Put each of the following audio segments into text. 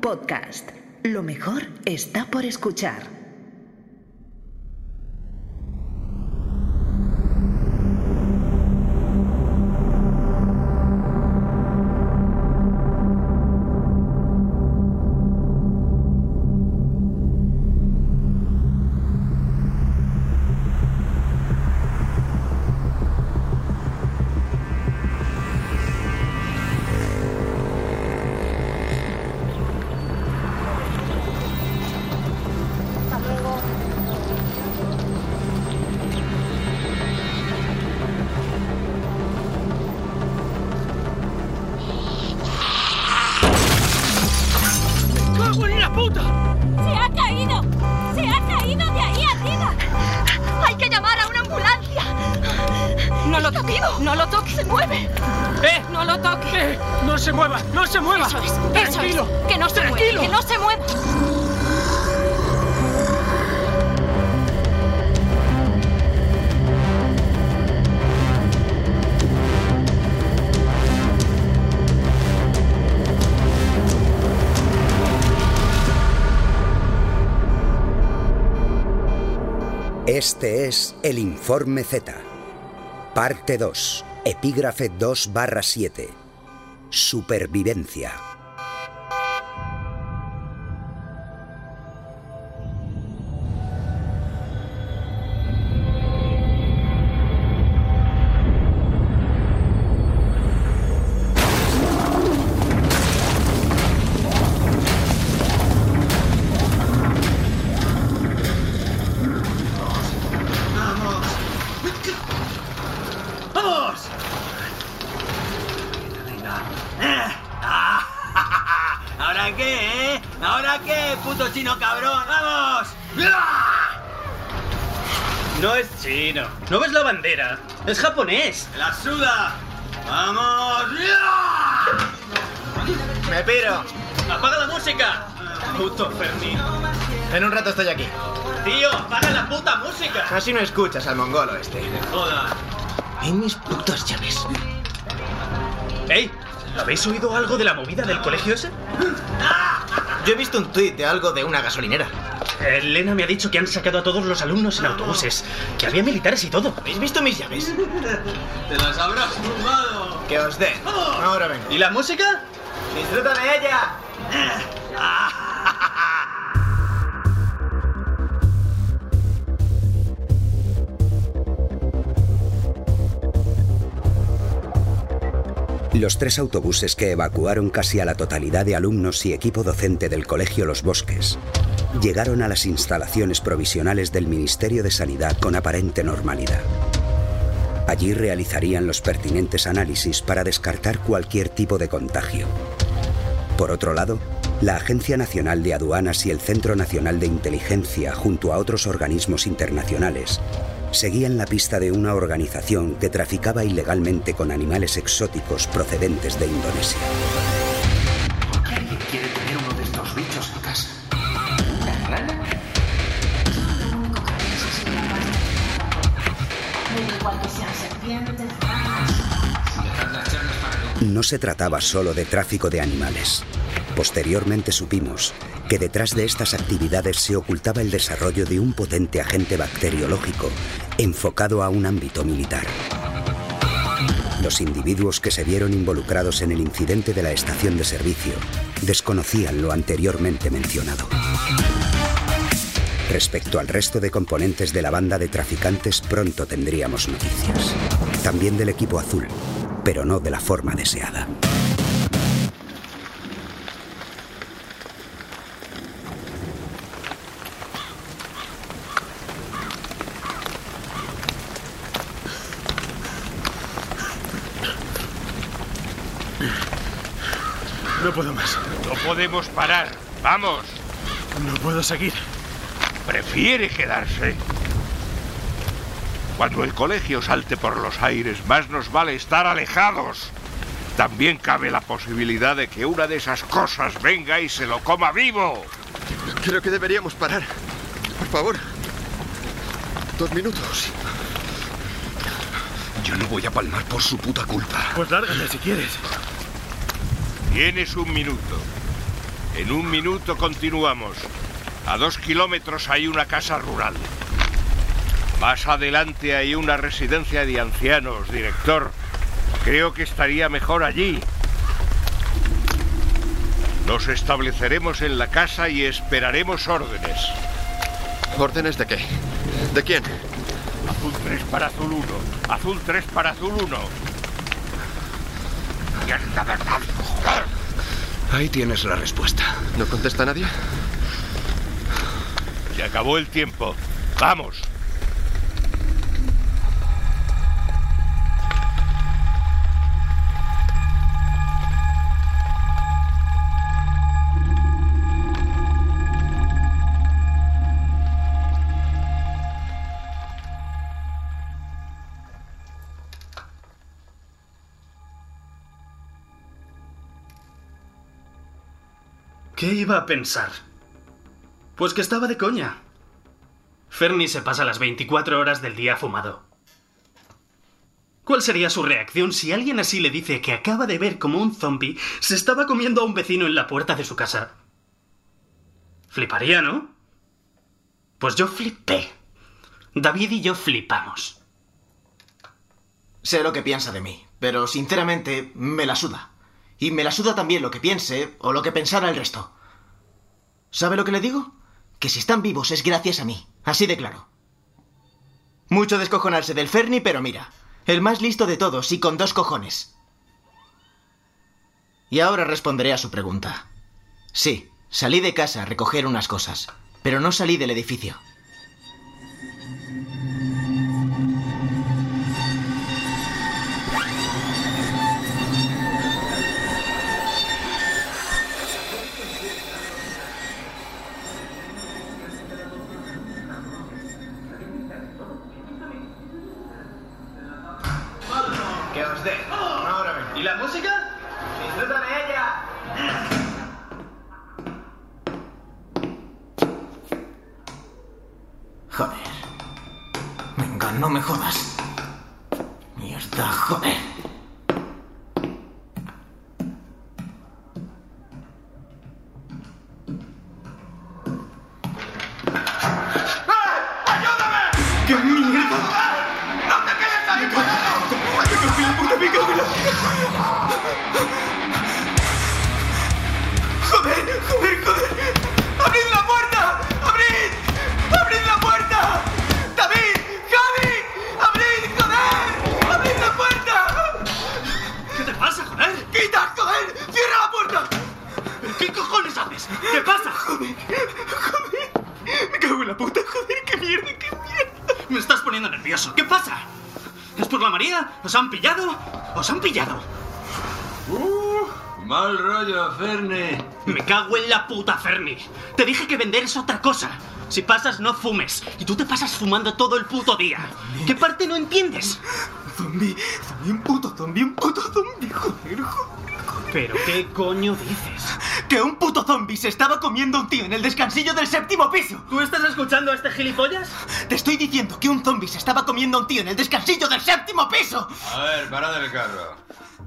Podcast. Lo mejor está por escuchar. Este es el Informe Z. Parte 2. Epígrafe 2 barra 7. Supervivencia. Bandera? Es japonés. ¡La suda! ¡Vamos! ¡Me piro! ¡Apaga la música! Puto Fermín. En un rato estoy aquí. Tío, apaga la puta música. Así no escuchas al mongolo este. Joda. En mis putas llaves. ¡Ey! ¿Habéis oído algo de la movida del colegio ese? Yo he visto un tuit de algo de una gasolinera. Elena me ha dicho que han sacado a todos los alumnos en autobuses, que había militares y todo. ¿Habéis visto mis llaves? ¡Te las habrás fumado! Que os den. Ahora vengo. ¿Y la música? ¡Disfruta de ella! Los tres autobuses que evacuaron casi a la totalidad de alumnos y equipo docente del Colegio Los Bosques llegaron a las instalaciones provisionales del Ministerio de Sanidad con aparente normalidad. Allí realizarían los pertinentes análisis para descartar cualquier tipo de contagio. Por otro lado, la Agencia Nacional de Aduanas y el Centro Nacional de Inteligencia, junto a otros organismos internacionales, seguían la pista de una organización que traficaba ilegalmente con animales exóticos procedentes de Indonesia. Se trataba solo de tráfico de animales. Posteriormente supimos que detrás de estas actividades se ocultaba el desarrollo de un potente agente bacteriológico enfocado a un ámbito militar. Los individuos que se vieron involucrados en el incidente de la estación de servicio desconocían lo anteriormente mencionado. Respecto al resto de componentes de la banda de traficantes pronto tendríamos noticias. También del equipo azul, pero no de la forma deseada. No puedo más. No podemos parar. Vamos. No puedo seguir. Prefiere quedarse. Cuando el colegio salte por los aires, más nos vale estar alejados. También cabe la posibilidad de que una de esas cosas venga y se lo coma vivo. Creo que deberíamos parar. Por favor. Dos minutos. Yo no voy a palmar por su puta culpa. Pues lárgate si quieres. Tienes un minuto. En un minuto continuamos. A dos kilómetros hay una casa rural. Más adelante hay una residencia de ancianos, director. Creo que estaría mejor allí. Nos estableceremos en la casa y esperaremos órdenes. ¿Órdenes de qué? ¿De quién? Azul 3 para azul 1. Azul 3 para azul 1. Mierda, verdad. Joder. Ahí tienes la respuesta. ¿No contesta nadie? Se acabó el tiempo. Vamos. ¿Qué iba a pensar? Pues que estaba de coña. Fernie se pasa las 24 horas del día fumado. ¿Cuál sería su reacción si alguien así le dice que acaba de ver como un zombie se estaba comiendo a un vecino en la puerta de su casa? Fliparía, ¿no? Pues yo flipé. David y yo flipamos. Sé lo que piensa de mí, pero sinceramente me la suda. Y me la suda también lo que piense o lo que pensara el resto. ¿Sabe lo que le digo? Que si están vivos es gracias a mí. Así de claro. Mucho descojonarse del Ferni, pero mira, el más listo de todos y con dos cojones. Y ahora responderé a su pregunta. Sí, salí de casa a recoger unas cosas, pero no salí del edificio. No me jodas. Mierda, joder. ¡Qué mierda! ¡No ¿Os han pillado? ¿Os han pillado? Uh, mal rollo, Ferne. Me cago en la puta, Fermi. Te dije que vender es otra cosa. Si pasas, no fumes. Y tú te pasas fumando todo el puto día. ¿Qué parte no entiendes? Zombie, zombie, un puto zombie, un puto zombie, joder, joder. ¿Pero qué coño dices? Que un puto zombie se estaba comiendo a un tío en el descansillo del séptimo piso. ¿Tú estás escuchando a este gilipollas? Te estoy diciendo que un zombie se estaba comiendo a un tío en el descansillo del séptimo piso. A ver, parad el carro.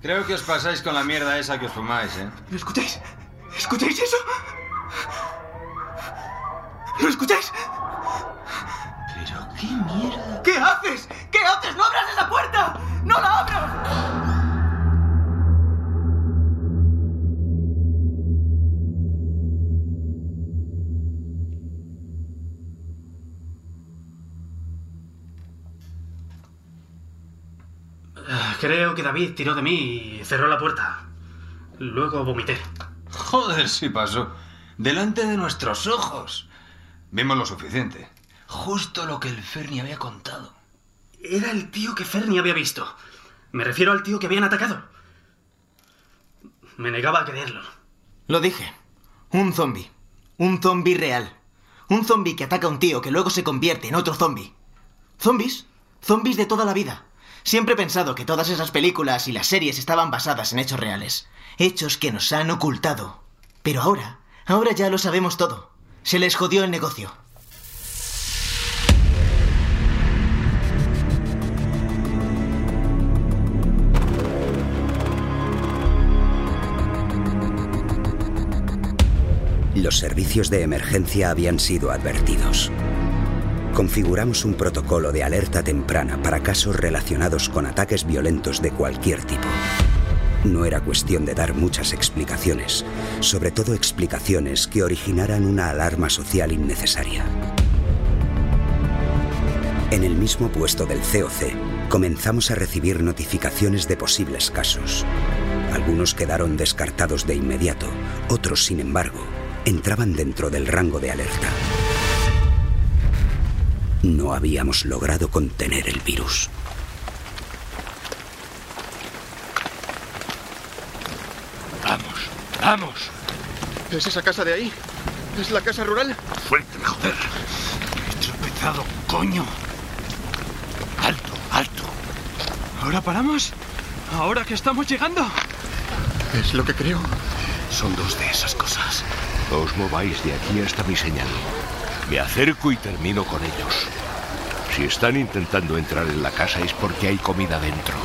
Creo que os pasáis con la mierda esa que os fumáis, ¿eh? ¿Lo escucháis? ¿Escucháis eso? ¿Lo escucháis? ¿Pero qué mierda? ¿Qué haces? Creo que David tiró de mí y cerró la puerta. Luego vomité. Joder, sí pasó. Delante de nuestros ojos. Vimos lo suficiente. Justo lo que el Ferni había contado. Era el tío que Fernie había visto. Me refiero al tío que habían atacado. Me negaba a creerlo. Lo dije. Un zombie. Un zombie real. Un zombie que ataca a un tío que luego se convierte en otro zombie. ¿Zombies? Zombies de toda la vida. Siempre he pensado que todas esas películas y las series estaban basadas en hechos reales. Hechos que nos han ocultado. Pero ahora, ahora ya lo sabemos todo. Se les jodió el negocio. Los servicios de emergencia habían sido advertidos. Configuramos un protocolo de alerta temprana para casos relacionados con ataques violentos de cualquier tipo. No era cuestión de dar muchas explicaciones, sobre todo explicaciones que originaran una alarma social innecesaria. En el mismo puesto del COC, comenzamos a recibir notificaciones de posibles casos. Algunos quedaron descartados de inmediato, otros, sin embargo, entraban dentro del rango de alerta. No habíamos logrado contener el virus. Vamos, vamos. ¿Es esa casa de ahí? ¿Es la casa rural? Suélteme, joder. He tropezado, coño. Alto, alto. ¿Ahora paramos? ¿Ahora que estamos llegando? Es lo que creo. Son dos de esas cosas. Os mováis de aquí hasta mi señal. Me acerco y termino con ellos. Si están intentando entrar en la casa es porque hay comida dentro.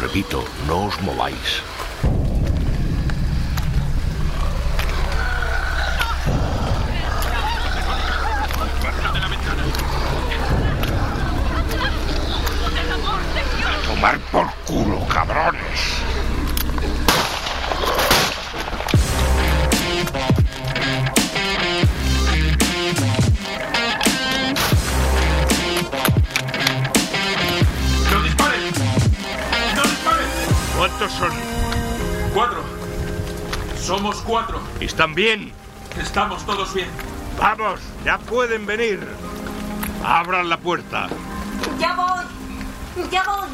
Repito, no os mováis. A tomar por culo, cabrones. ¿Cuántos son? Cuatro. Somos cuatro. ¿Están bien? Estamos todos bien. Vamos, ya pueden venir. Abran la puerta. Ya voy. Ya voy.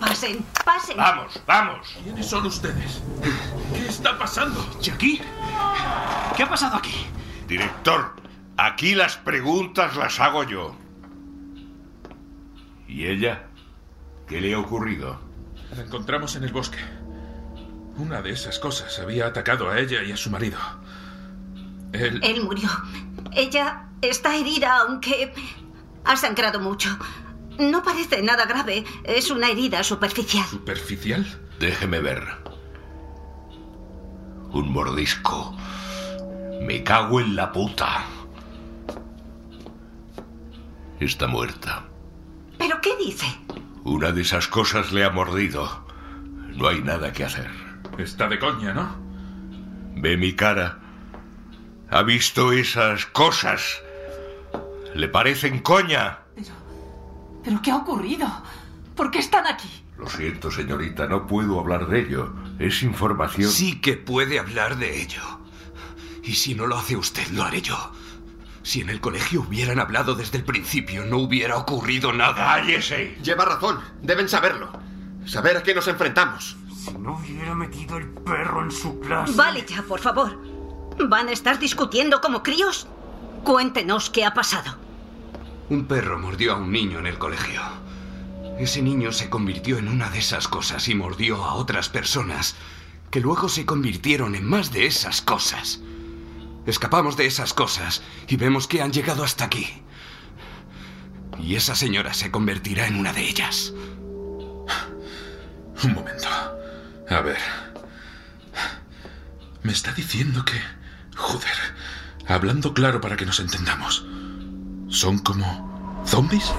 Pasen, pasen. Vamos, vamos. ¿Quiénes son ustedes? ¿Qué está pasando? ¿Jackie? ¿Qué ha pasado aquí? Director, aquí las preguntas las hago yo. ¿Y ella? ¿Qué le ha ocurrido? La encontramos en el bosque. Una de esas cosas había atacado a ella y a su marido. Él... Él murió. Ella está herida, aunque ha sangrado mucho. No parece nada grave. Es una herida superficial. ¿Superficial? Déjeme ver. Un mordisco. Me cago en la puta. Está muerta. ¿Pero qué dice? Una de esas cosas le ha mordido. No hay nada que hacer. Está de coña, ¿no? Ve mi cara. ¿Ha visto esas cosas? ¿Le parecen coña? ¿Pero qué ha ocurrido? ¿Por qué están aquí? Lo siento, señorita, no puedo hablar de ello. Es información. Sí que puede hablar de ello. Y si no lo hace usted, lo haré yo. Si en el colegio hubieran hablado desde el principio, no hubiera ocurrido nada. ¡Cállese! Lleva razón. Deben saberlo. Saber a qué nos enfrentamos. Si no hubiera metido el perro en su clase. Vale ya, por favor. ¿Van a estar discutiendo como críos? Cuéntenos qué ha pasado. Un perro mordió a un niño en el colegio. Ese niño se convirtió en una de esas cosas y mordió a otras personas que luego se convirtieron en más de esas cosas. Escapamos de esas cosas y vemos que han llegado hasta aquí. Y esa señora se convertirá en una de ellas. Un momento. A ver. Me está diciendo que... Joder. Hablando claro para que nos entendamos. ¿Son como... zombies?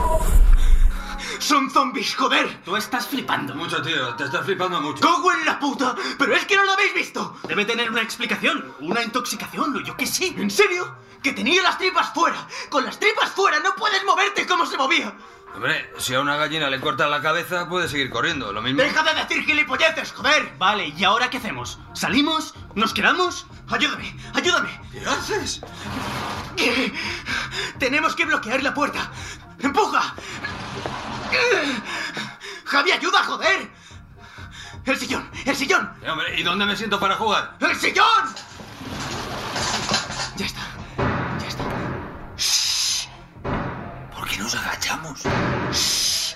¡Son zombies, joder! Tú estás flipando. Mucho, tío. Te estás flipando mucho. ¡Cago en la puta! ¡Pero es que no lo habéis visto! Debe tener una explicación. Una intoxicación, o yo qué sé. ¿En serio? ¡Que tenía las tripas fuera! ¡Con las tripas fuera no puedes moverte como se movía! Hombre, si a una gallina le cortan la cabeza, puede seguir corriendo. Lo mismo. ¡Deja de decir gilipolleces, joder! Vale, ¿y ahora qué hacemos? ¿Salimos? ¿Nos quedamos? ¡Ayúdame! ¡Ayúdame! ¿Qué haces? ¿Qué? Tenemos que bloquear la puerta. ¡Empuja! ¡Javi, ayuda, joder! ¡El sillón! ¡El sillón! Eh, hombre, ¿y dónde me siento para jugar? ¡El sillón! Ya está. Ya está. Shh. ¿Por qué nos agachamos? Shh.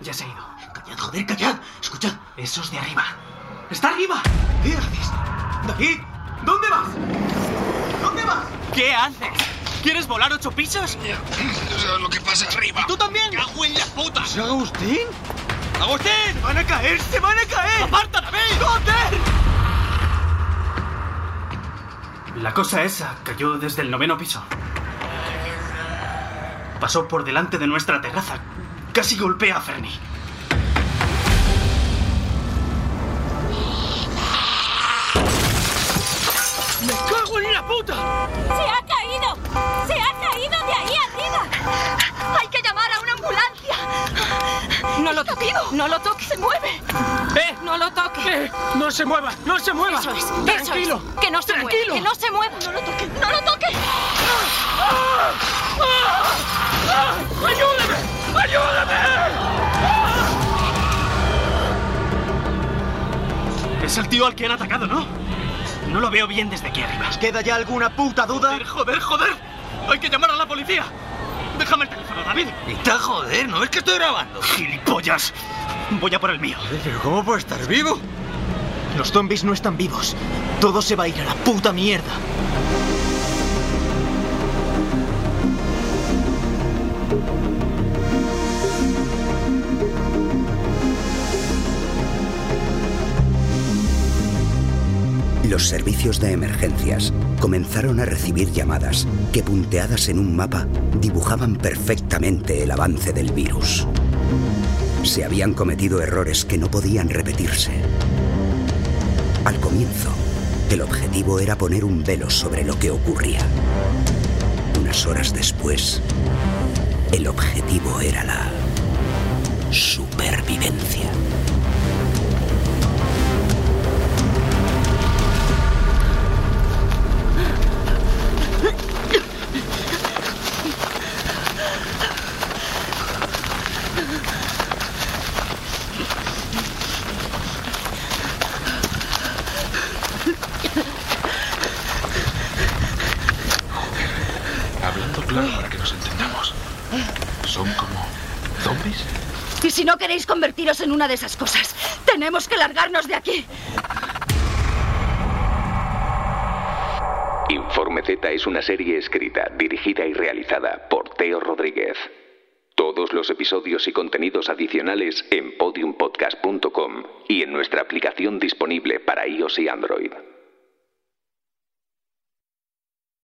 Ya se ha ido. Callad, joder, callad. Escuchad. Esos de arriba. ¡Está arriba! ¿Qué haces? David, ¿dónde vas? ¿Dónde vas? ¿Qué haces? ¿Quieres volar ocho pisos? ¿Sabes lo que pasa arriba? ¿Y tú también? ¡Cago en la puta! ¿Es Agustín? ¡Agustín! ¡Se van a caer! ¡Se van a caer! ¡Aparta, David! ¡Joder! La cosa esa cayó desde el noveno piso. Pasó por delante de nuestra terraza. Casi golpea a Fernie. ¡Se ha caído! ¡Se ha caído de ahí arriba! ¡Hay que llamar a una ambulancia! No lo toques. No lo toques. ¡Se mueve! ¡Eh! ¡No lo toques! ¡Eh! ¡No se mueva! ¡No se mueva! Eso es. ¡Tranquilo! Eso es. Que no se ¡Tranquilo! mueva. Que no se mueva. ¡No lo toques! ¡No lo toques! ¡Ayúdame! ¡Ayúdame! Es el tío al que han atacado, ¿no? No lo veo bien desde aquí arriba. ¿Queda ya alguna puta duda? Joder, joder, joder. Hay que llamar a la policía. Déjame el teléfono, David. Está joder, ¿no es que estoy grabando? ¡Gilipollas! Voy a por el mío. ¿Pero cómo puedo estar vivo? Los zombies no están vivos. Todo se va a ir a la puta mierda. Los servicios de emergencias comenzaron a recibir llamadas que punteadas en un mapa dibujaban perfectamente el avance del virus. Se habían cometido errores que no podían repetirse. Al comienzo, el objetivo era poner un velo sobre lo que ocurría. Unas horas después, el objetivo era la supervivencia. Claro para que nos entendamos. ¿Son como zombies? Y si no queréis convertiros en una de esas cosas, tenemos que largarnos de aquí. Informe Z es una serie escrita, dirigida y realizada por Teo Rodríguez. Todos los episodios y contenidos adicionales en podiumpodcast.com y en nuestra aplicación disponible para iOS y Android.